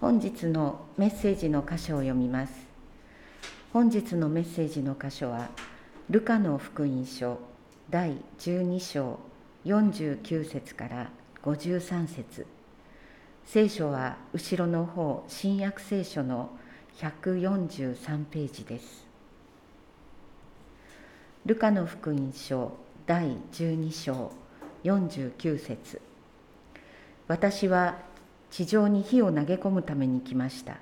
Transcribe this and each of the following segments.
本日のメッセージの箇所を読みます。本日のメッセージの箇所はルカの福音書第12章49節から53節。聖書は後ろの方新約聖書の143ページです。ルカの福音書第12章49節。私は地上に火を投げ込むために来ました。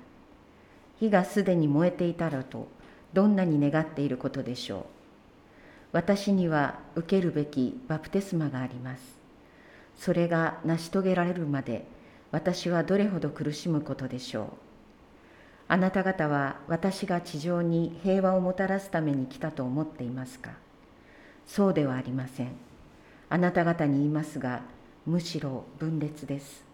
火がすでに燃えていたらとどんなに願っていることでしょう。私には受けるべきバプテスマがあります。それが成し遂げられるまで私はどれほど苦しむことでしょう。あなた方は私が地上に平和をもたらすために来たと思っていますか？そうではありません。あなた方に言いますがむしろ分裂です。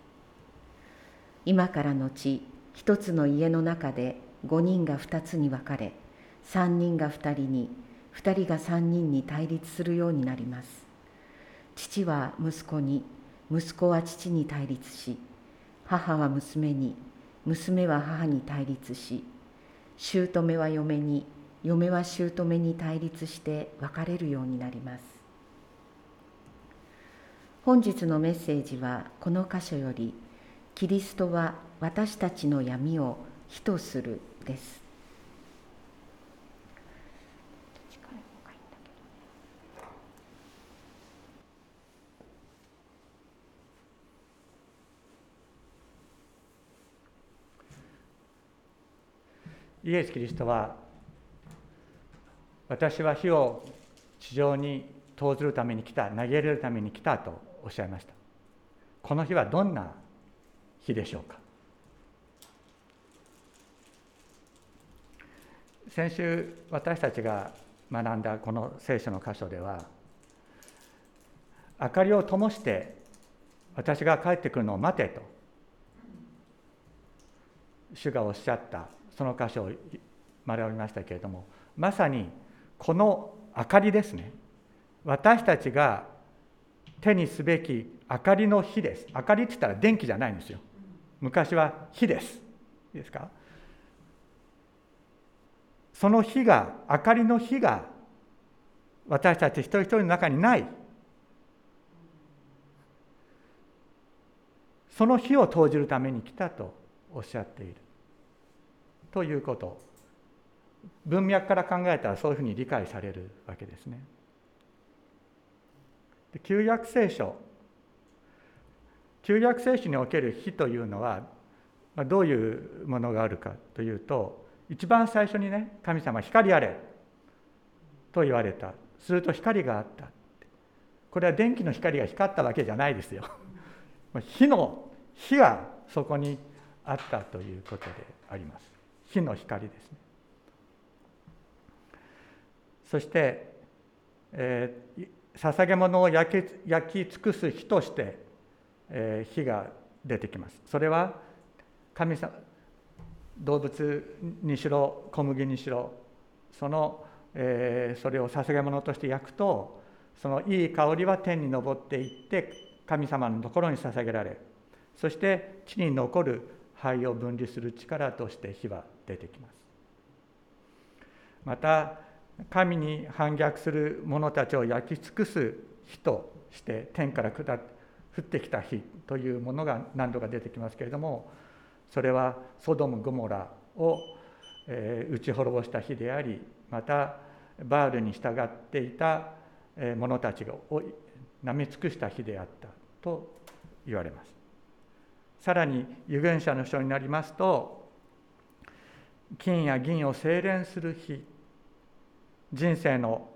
今からのち一つの家の中で5人が2つに分かれ3人が2人に2人が3人に対立するようになります。父は息子に息子は父に対立し母は娘に娘は母に対立し姑は嫁に嫁は姑に対立して別れるようになります。本日のメッセージはこの箇所よりキリストは私たちの闇を火とするです。イエス・キリストは私は火を地上に投ずるために来た投げ入れるために来たとおっしゃいました。この日はどんな日でしょうか。先週私たちが学んだこの聖書の箇所では明かりを灯して私が帰ってくるのを待てと主がおっしゃったその箇所を学びましたけれどもまさにこの明かりですね。私たちが手にすべき明かりの火です。明かりって言ったら電気じゃないんですよ。昔は火です。いいですか？その火が明かりの火が私たち一人一人の中にない。その火を投じるために来たとおっしゃっている。ということ。文脈から考えたらそういうふうに理解されるわけですね。旧約聖書旧約聖書における火というのはどういうものがあるかというと一番最初にね神様光あれと言われた。すると光があった。これは電気の光が光ったわけじゃないですよ。火の火がそこにあったということであります。火の光ですね。そして、えー、捧げ物を焼き焼き尽くす火として、火が出てきます。それは神様動物にしろ小麦にしろその、えー、それを捧げ物として焼くとそのいい香りは天に昇っていって神様のところに捧げられそして地に残る灰を分離する力として火は出てきます。また神に反逆する者たちを焼き尽くす火として天から下って降ってきた火というものが何度か出てきますけれどもそれはソドム・ゴモラを打ち滅ぼした火でありまたバールに従っていた者たちをなめ尽くした火であったと言われます。さらに預言者の書になりますと金や銀を精錬する火人生の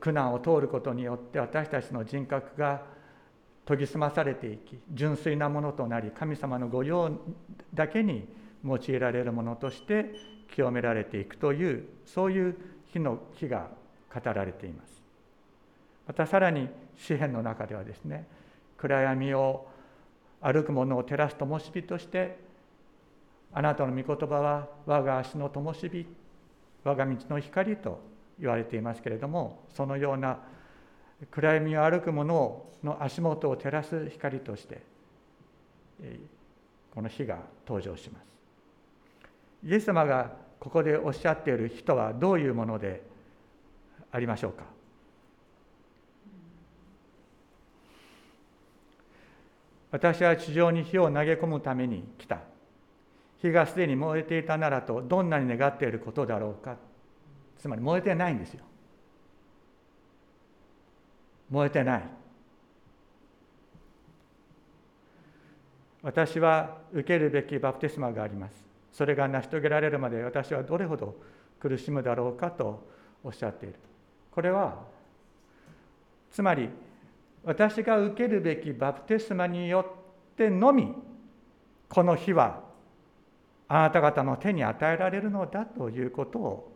苦難を通ることによって私たちの人格が研ぎ澄まされていき純粋なものとなり神様の御用だけに用いられるものとして清められていくというそういう日の日が語られています。またさらに詩篇の中ではですね暗闇を歩く者を照らす灯火としてあなたの御言葉は我が足の灯火我が道の光と言われていますけれどもそのような暗闇を歩く者の足元を照らす光としてこの火が登場します。イエス様がここでおっしゃっている人はどういうものでありましょうか？私は地上に火を投げ込むために来た。火がすでに燃えていたならとどんなに願っていることだろうか。つまり燃えてないんですよ。燃えてない。私は受けるべきバプテスマがあります。それが成し遂げられるまで私はどれほど苦しむだろうかとおっしゃっている。これはつまり私が受けるべきバプテスマによってのみこの日はあなた方の手に与えられるのだということを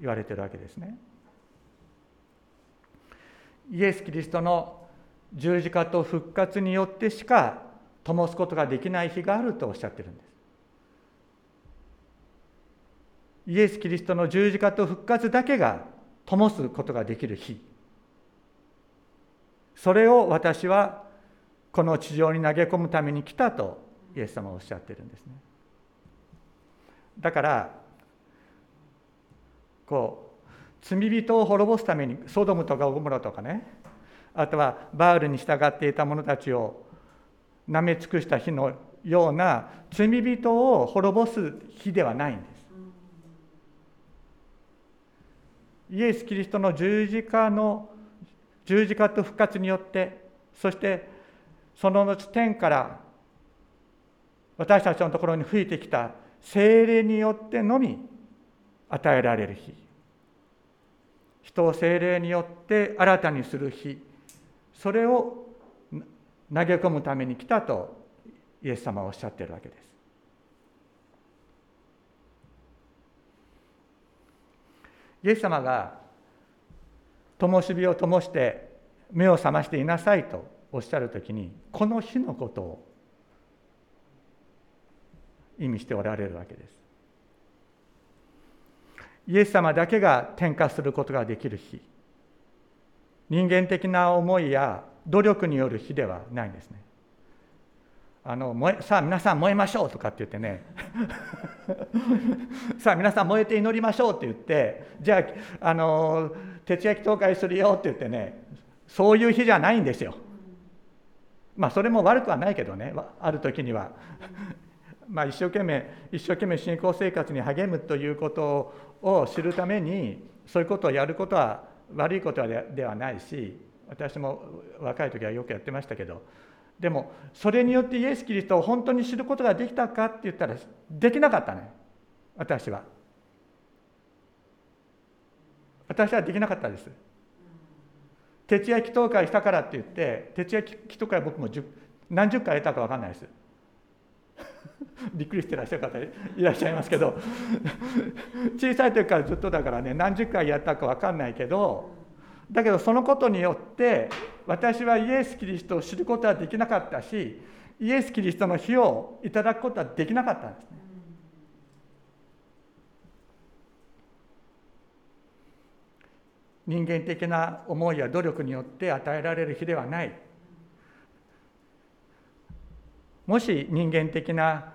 言われてるわけですね。イエス・キリストの十字架と復活によってしか灯すことができない日があるとおっしゃってるんです。イエス・キリストの十字架と復活だけが灯すことができる日。それを私はこの地上に投げ込むために来たとイエス様はおっしゃってるんですね。だからこう罪人を滅ぼすためにソドムとかオゴモラとかねあとはバールに従っていた者たちをなめ尽くした日のような罪人を滅ぼす日ではないんです。イエス・キリストの十字架の十字架と復活によってそしてその後天から私たちのところに吹いてきた精霊によってのみ与えられる日人を精霊によって新たにする日それを投げ込むために来たとイエス様はおっしゃってるわけです。イエス様が灯火を灯して目を覚ましていなさいとおっしゃる時にこの日のことを意味しておられるわけです。イエス様だけが転化することができる日人間的な思いや努力による日ではないんですね。あの燃えさあ皆さん燃えましょうとかって言ってね さあ皆さん燃えて祈りましょうって言ってじゃああの徹夜祈祷会するよって言ってねそういう日じゃないんですよ。まあそれも悪くはないけどねある時には まあ、一生懸命一生懸命信仰生活に励むということをを知るためにそういうことをやることは悪いことではないし私も若い時はよくやってましたけどでもそれによってイエス・キリストを本当に知ることができたかって言ったらできなかったね私は。私はできなかったです。徹夜祈祷会したからって言って徹夜祈祷会僕も何十回やったか分かんないです。びっくりしてらっしゃる方いらっしゃいますけど 小さい時からずっとだからね何十回やったか分かんないけどだけどそのことによって私はイエス・キリストを知ることはできなかったしイエス・キリストの火をいただくことはできなかったんですね。人間的な思いや努力によって与えられる日ではないもし人間的な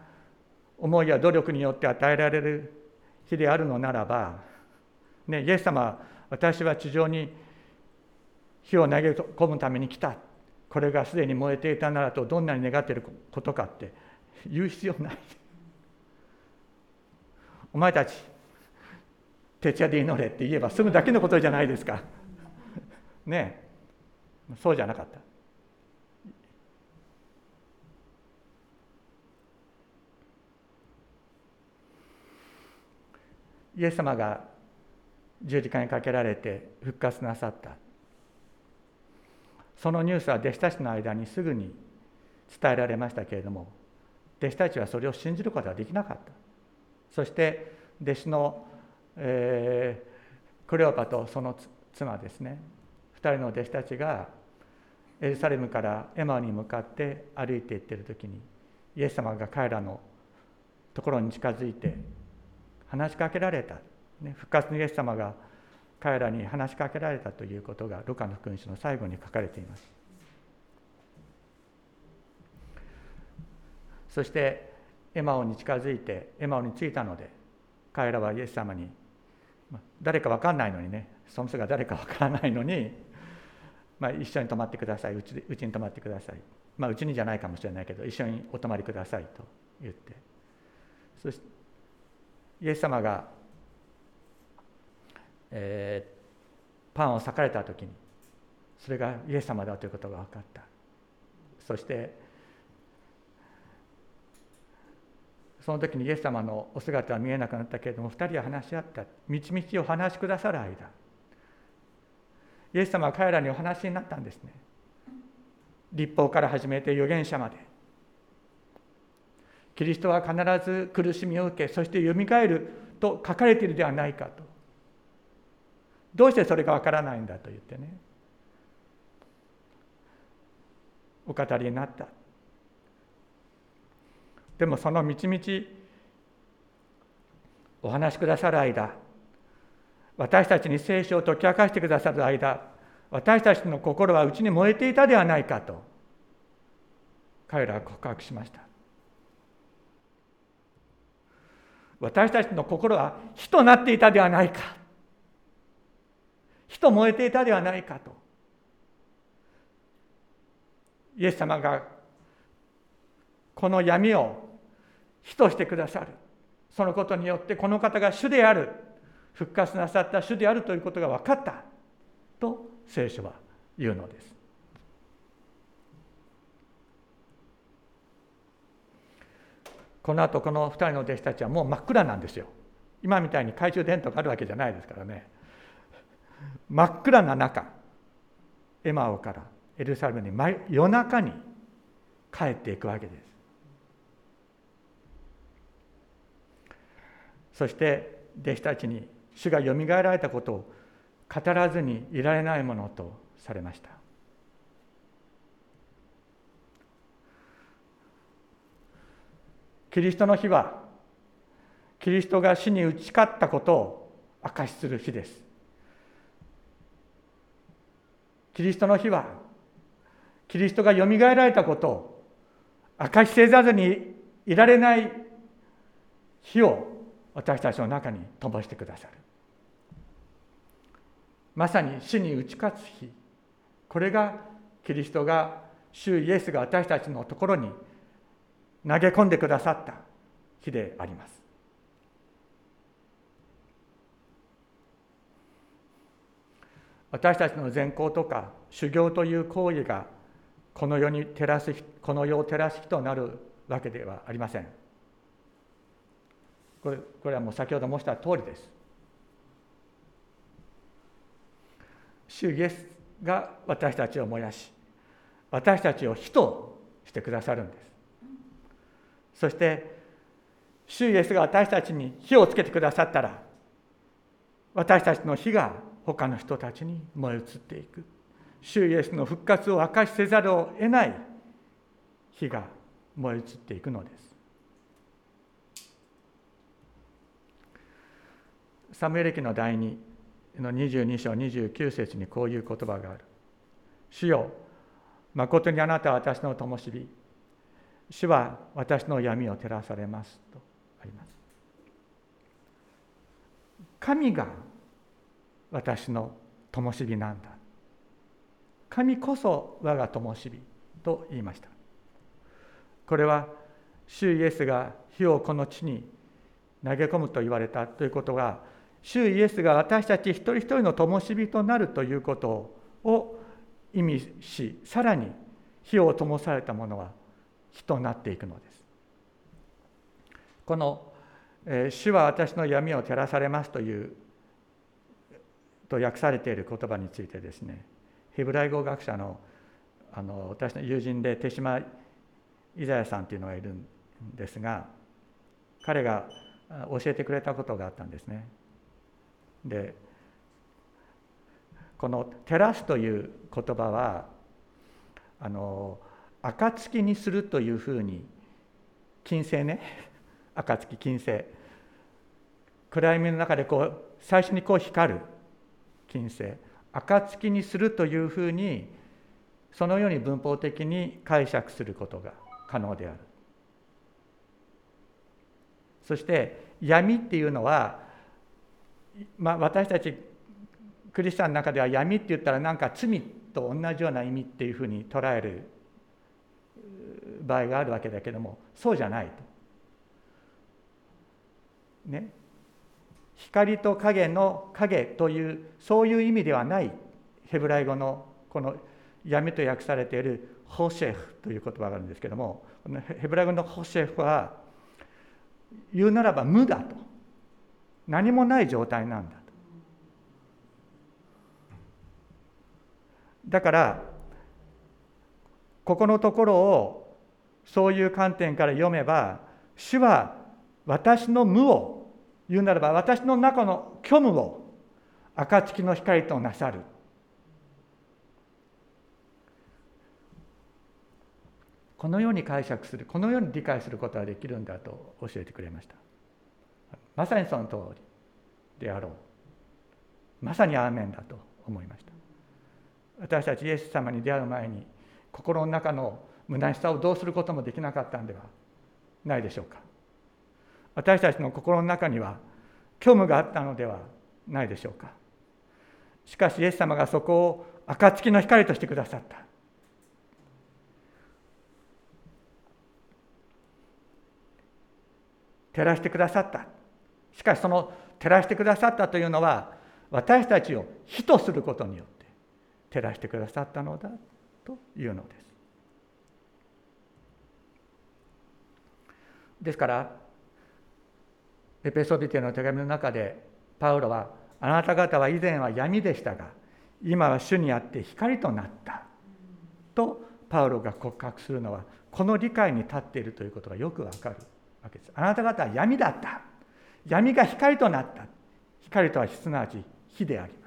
思いや努力によって与えられる日であるのならば、ね、イエス様私は地上に火を投げ込むために来た。これがすでに燃えていたならとどんなに願っていることかって言う必要ない。お前たち徹夜で祈れって言えば済むだけのことじゃないですか。ね。そうじゃなかった。イエス様が十字架にかけられて復活なさった。そのニュースは弟子たちの間にすぐに伝えられましたけれども弟子たちはそれを信じることはできなかった。そして弟子の、えー、クレオパとその妻ですね。2人の弟子たちがエルサレムからエマに向かって歩いていってる時にイエス様が彼らのところに近づいて話しかけられた、ね、復活のイエス様が彼らに話しかけられたということがルカの福音書の最後に書かれています。そしてエマオに近づいてエマオに着いたので彼らはイエス様に誰か分かんないのにねその人が誰か分からないのに、まあ、一緒に泊まってください。うちうちに泊まってください。まあうちにじゃないかもしれないけど一緒にお泊まりくださいと言って。そしてイエス様が、えー、パンを裂かれた時にそれがイエス様だということが分かった。そしてその時にイエス様のお姿は見えなくなったけれども2人は話し合った。みちみちお話しくださる間イエス様は彼らにお話になったんですね。立法から始めて預言者まで。キリストは必ず苦しみを受けそしてよみがえると書かれているではないかと。どうしてそれがわからないんだと言ってね。お語りになった。でもそのみちみちお話しくださる間私たちに聖書を解き明かしてくださる間私たちの心は内に燃えていたではないかと彼らは告白しました。私たちの心は火となっていたではないか。火と燃えていたではないかと。イエス様がこの闇を火としてくださる。そのことによってこの方が主である。復活なさった主であるということが分かった。と聖書は言うのです。この後この2人の弟子たちはもう真っ暗なんですよ。今みたいに懐中電灯があるわけじゃないですからね。真っ暗な中エマオからエルサレムに夜中に帰っていくわけです。そして弟子たちに主がよみがえられたことを語らずにいられないものとされました。キリストの日はキリストが死に打ち勝ったことを証しする日です。キリストの日はキリストがよみがえられたことを証しせざるにいられない日を私たちの中に灯してくださる。まさに死に打ち勝つ日。これがキリストが主イエスが私たちのところに投げ込んでくださった日であります私たちの善行とか修行という行為がこの世に照らすこの世を照らす日となるわけではありません。これこれはもう先ほど申した通りです。主イエスが私たちを燃やし私たちを火としてくださるんですそして主イエスが私たちに火をつけてくださったら私たちの火が他の人たちに燃え移っていく主イエスの復活を明かしせざるを得ない火が燃え移っていくのですサムエル記の第2の22章29節にこういう言葉がある。主よ、誠にあなたは私の灯火。主は私の闇を照らされますとあります。神が私の灯火なんだ。神こそ我が灯火と言いました。これは主イエスが火をこの地に投げ込むと言われたということが主イエスが私たち一人一人の灯火となるということを意味しさらに火を灯されたものは火となっていくのですこの「主は私の闇を照らされます」というと訳されている言葉についてですねヘブライ語学者のあの私の友人で手島イザヤさんというのがいるんですが彼が教えてくれたことがあったんですね。でこの「照らす」という言葉はあの暁にするというふうに金星ね。暁金星。暗闇の中でこう最初にこう光る金星。暁にするというふうにそのように文法的に解釈することが可能である。そして闇っていうのは、まあ、私たちクリスチャンの中では闇って言ったらなんか罪と同じような意味っていうふうに捉える場合があるわけだけどもそうじゃないと。ね、光と影の影というそういう意味ではないヘブライ語のこの闇と訳されているホシェフという言葉があるんですけどもこのヘブライ語のホシェフは言うならば無だと。何もない状態なんだと。だからここのところをそういう観点から読めば主は私の無を言うならば私の中の虚無を暁の光となさる。このように解釈するこのように理解することができるんだと教えてくれました。まさにその通りであろう。まさにアーメンだと思いました。私たちイエス様に出会う前に心の中の虚しさをどうすることもできなかったんではないでしょうか。私たちの心の中には虚無があったのではないでしょうか。しかしイエス様がそこを暁の光としてくださった。照らしてくださった。しかしその照らしてくださったというのは私たちを火とすることによって照らしてくださったのだというのです。ですからエペソビテの手紙の中でパウロはあなた方は以前は闇でしたが今は主にあって光となったとパウロが告白するのはこの理解に立っているということがよくわかるわけです。あなた方は闇だった。闇が光となった。光とはすなわち火であります。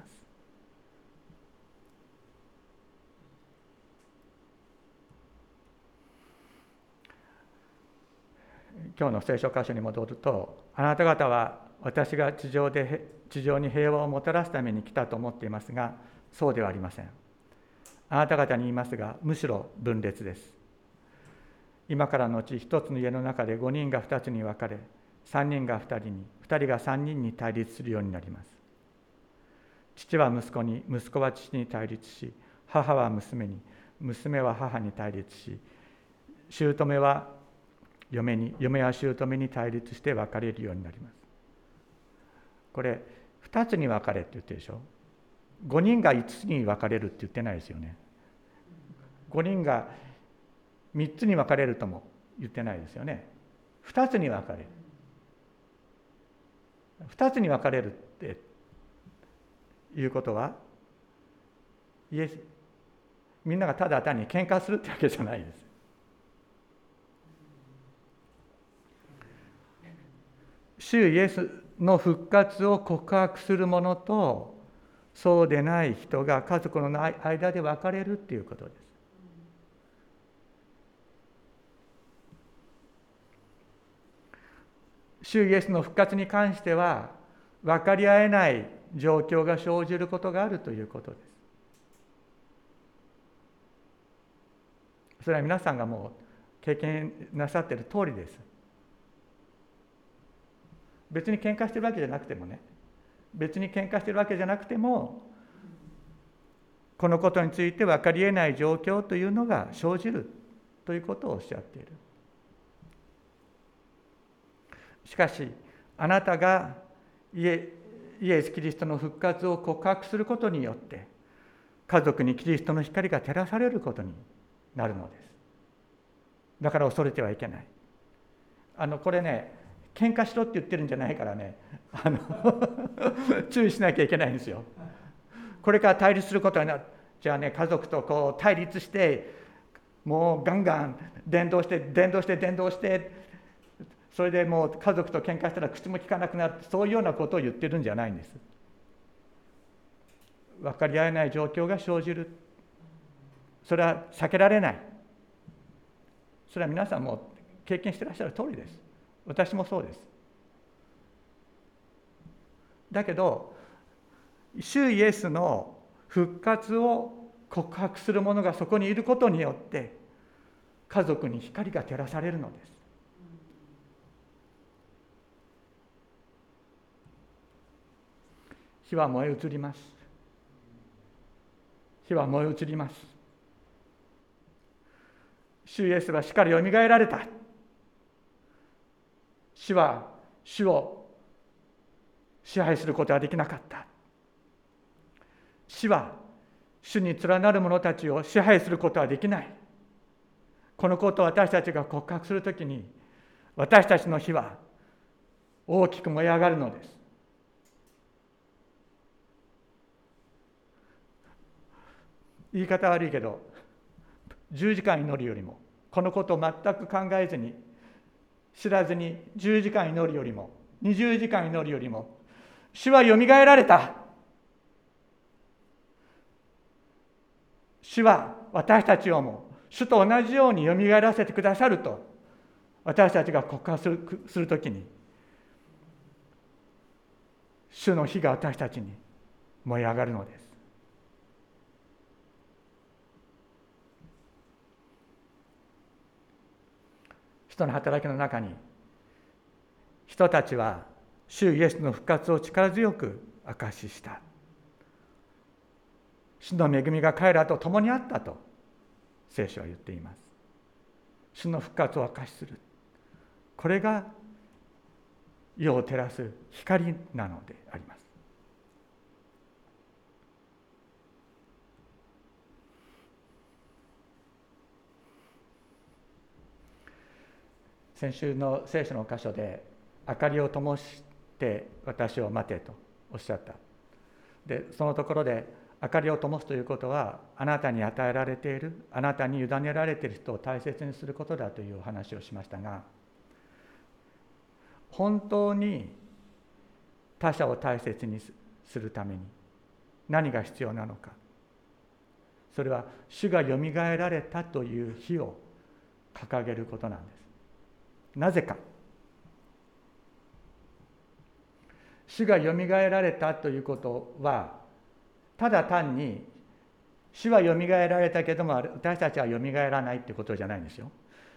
今日の聖書箇所に戻るとあなた方は私が地上で地上に平和をもたらすために来たと思っていますがそうではありません。あなた方に言いますがむしろ分裂です。今からのうち一つの家の中で5人が2つに分かれ3人が2人に2人が3人に対立するようになります。父は息子に息子は父に対立し母は娘に娘は母に対立し姑は嫁に嫁は姑に対立して別れるようになります。これ2つに分かれって言ってるでしょ。5人が5つに分かれるって言ってないですよね。5人が3つに分かれるとも言ってないですよね。2つに分かれる。2つに分かれるっていうことはイエスみんながただ単に喧嘩するってわけじゃないです。主イエスの復活を告白する者とそうでない人が家族の間で分かれるっていうことです。主イエスの復活に関しては分かり合えない状況が生じることがあるということです。それは皆さんがもう経験なさっている通りです。別に喧嘩してるわけじゃなくてもね。別に喧嘩してるわけじゃなくてもこのことについて分かりえない状況というのが生じるということをおっしゃっている。しかしあなたがイエイエス・キリストの復活を告白することによって家族にキリストの光が照らされることになるのです。だから恐れてはいけない。あのこれね喧嘩しろって言ってるんじゃないからねあの 注意しなきゃいけないんですよ。これから対立することになるじゃあね家族とこう対立してもうガンガン伝道して伝道して伝道してそれでもう家族と喧嘩したら口も利かなくなるそういうようなことを言ってるんじゃないんです。分かり合えない状況が生じるそれは避けられないそれは皆さんも経験してらっしゃる通りです。私もそうです。だけど主イエスの復活を告白する者がそこにいることによって家族に光が照らされるのです。火は燃え移ります。火は燃え移ります。主イエスはしっかりよみがえられた。死は主を支配することはできなかった。死は主に連なる者たちを支配することはできない。このことを私たちが告白するときに私たちの火は大きく燃え上がるのです。言い方悪いけど10時間祈るよりもこのことを全く考えずに知らずに10時間祈るよりも20時間祈るよりも主はよみがえられた。主は私たちをも主と同じようによみがえらせてくださると私たちが告白するときに主の火が私たちに燃え上がるのです。人の働きの中に人たちは主イエスの復活を力強く証しした。主の恵みが彼らと共にあったと聖書は言っています。主の復活を証しする。これが世を照らす光なのであります。先週の聖書の箇所で「明かりを灯して私を待て」とおっしゃった。でそのところで明かりを灯すということはあなたに与えられているあなたに委ねられている人を大切にすることだというお話をしましたが本当に他者を大切にするために何が必要なのか。それは主がよみがえられたという火を掲げることなんです。なぜか主がよみがえられたということはただ単に主はよみがえられたけども私たちはよみがえらないってことじゃないんですよ。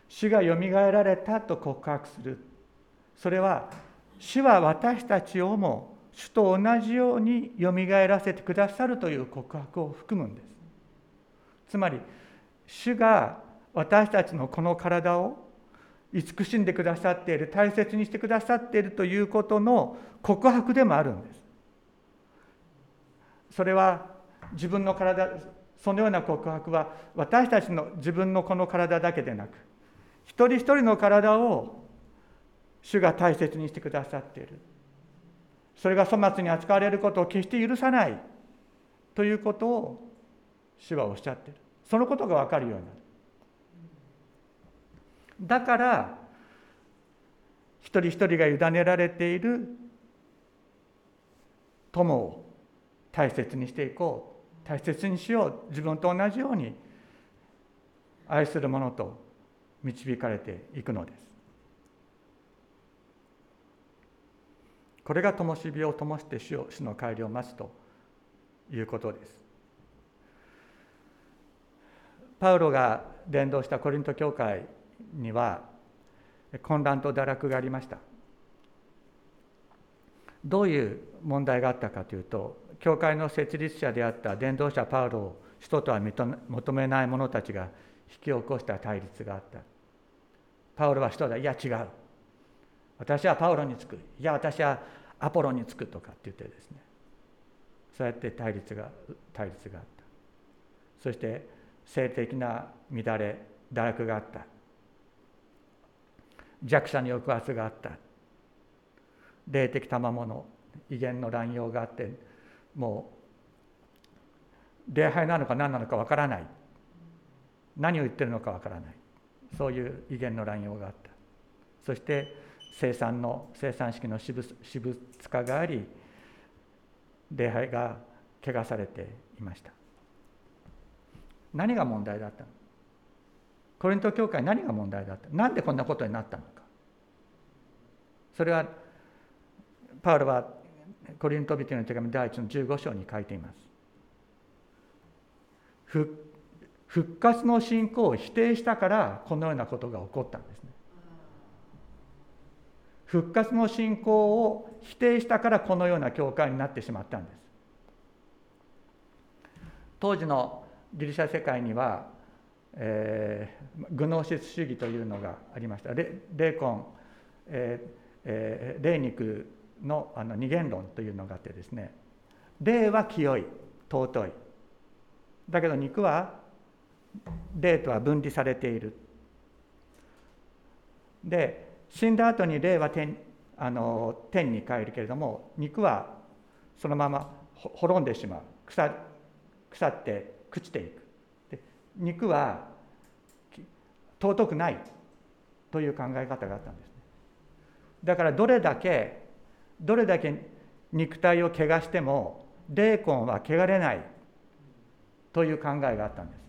主がよみがえられたと告白するそれは主は私たちをも主と同じようによみがえらせてくださるという告白を含むんです。つまり主が私たちのこの体を慈しんでくださっている大切にしてくださっているということの告白でもあるんです。それは自分の体そのような告白は私たちの自分のこの体だけでなく一人一人の体を主が大切にしてくださっている。それが粗末に扱われることを決して許さないということを主はおっしゃっている。そのことが分かるようになる。だから一人一人が委ねられている友を大切にしていこう。大切にしよう。自分と同じように愛する者と導かれていくのです。これが灯火を灯して主を主の帰りを待つということです。パウロが伝道したコリント教会には混乱と堕落がありました。どういう問題があったかというと教会の設立者であった伝道者パウロを使徒とは求めない者たちが引き起こした対立があった。パウロは使徒だ。いや違う。私はパウロにつく。いや私はアポロにつくとかって言ってですね。そうやって対立が対立があった。そして性的な乱れ堕落があった。弱者に抑圧があった。霊的賜物威厳の乱用があってもう礼拝なのか何なのかわからない。何を言ってるのかわからない。そういう威厳の乱用があった。そして生産の生産式の私物化があり礼拝が汚されていました。何が問題だったの？コリント教会何が問題だった？なんでこんなことになったの？それはパウロはコリント人の手紙第1の15章に書いています。復活の信仰を否定したからこのようなことが起こったんですね。復活の信仰を否定したからこのような教会になってしまったんです。当時のギリシャ世界には、えー、グノーシス主義というのがありました。霊魂、えーえー、霊肉のあの二元論というのがあってですね霊は清い尊い。だけど肉は霊とは分離されている。で死んだ後に霊は天あの天に帰るけれども肉はそのまま滅んでしまう。腐腐って朽ちていく。で肉は尊くないという考え方があったんです。だからどれだけどれだけ肉体を汚しても霊魂は汚れないという考えがあったんです。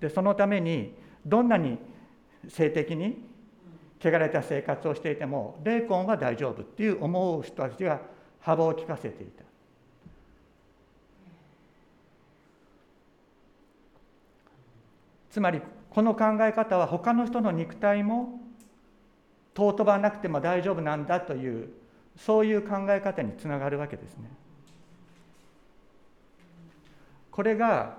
でそのためにどんなに性的に汚れた生活をしていても霊魂は大丈夫っていう思う人たちが幅を利かせていた。つまりこの考え方は他の人の肉体も尊ばなくても大丈夫なんだというそういう考え方につながるわけですね。これが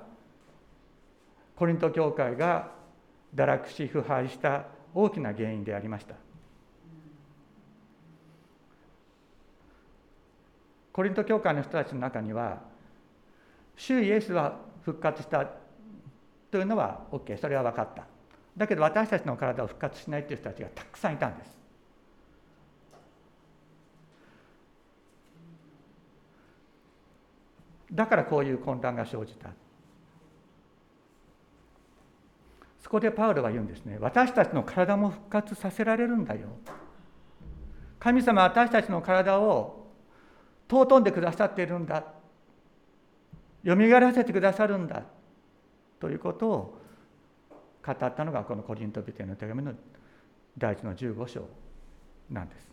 コリント教会が堕落し腐敗した大きな原因でありました。コリント教会の人たちの中には主イエスは復活したというのは OK それは分かっただけど私たちの体を復活しないという人たちがたくさんいたんです。だからこういう混乱が生じた。そこでパウロは言うんですね。私たちの体も復活させられるんだよ。神様は私たちの体を尊んでくださっているんだ。よみがえらせてくださるんだ。ということを語ったのがこのコリントビテの手紙の第一の15章なんです。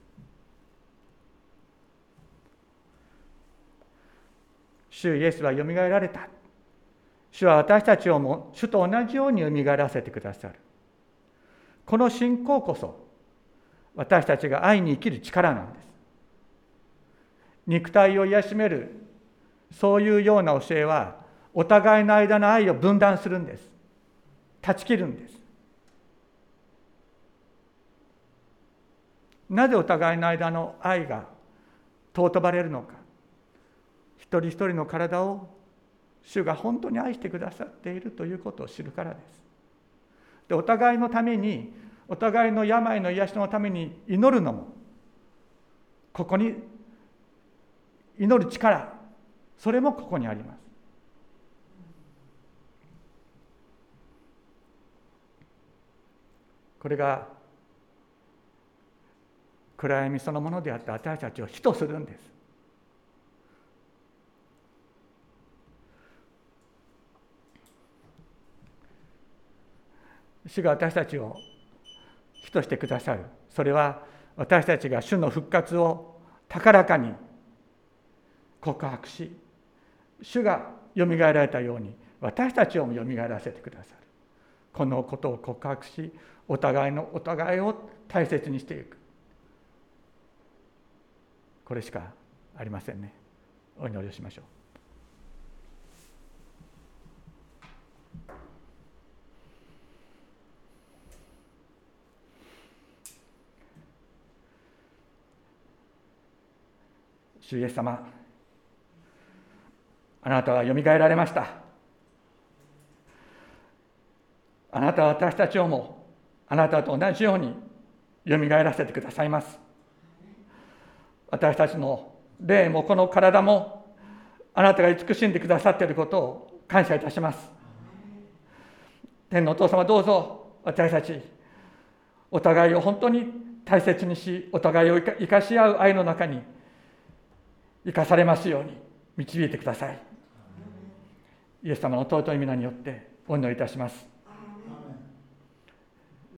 主イエスはよみがえられた。主は私たちをも主と同じようによみがえらせてくださる。この信仰こそ私たちが愛に生きる力なんです。肉体を癒しめるそういうような教えはお互いの間の愛を分断するんです断ち切るんです。なぜお互いの間の愛が尊ばれるのか。一人一人の体を主が本当に愛してくださっているということを知るからです。でお互いのためにお互いの病の癒しのために祈るのもここに祈る力それもここにあります。これが暗闇そのものであって私たちを火とするんです。主が私たちを火としてくださる。それは私たちが主の復活を高らかに告白し主がよみがえられたように私たちをもよみがえらせてくださる。このことを告白しお互いのお互いを大切にしていく。これしかありませんね。お祈りをしましょう。主イエス様あなたはよみがえられました。あなたは私たちをもあなたと同じようによみがえらせてくださいます。私たちの霊もこの体もあなたが慈しんでくださっていることを感謝いたします。天のお父様どうぞ私たちお互いを本当に大切にしお互いを生かし合う愛の中に生かされますように導いてください。イエス様の尊い皆によってお祈りいたします。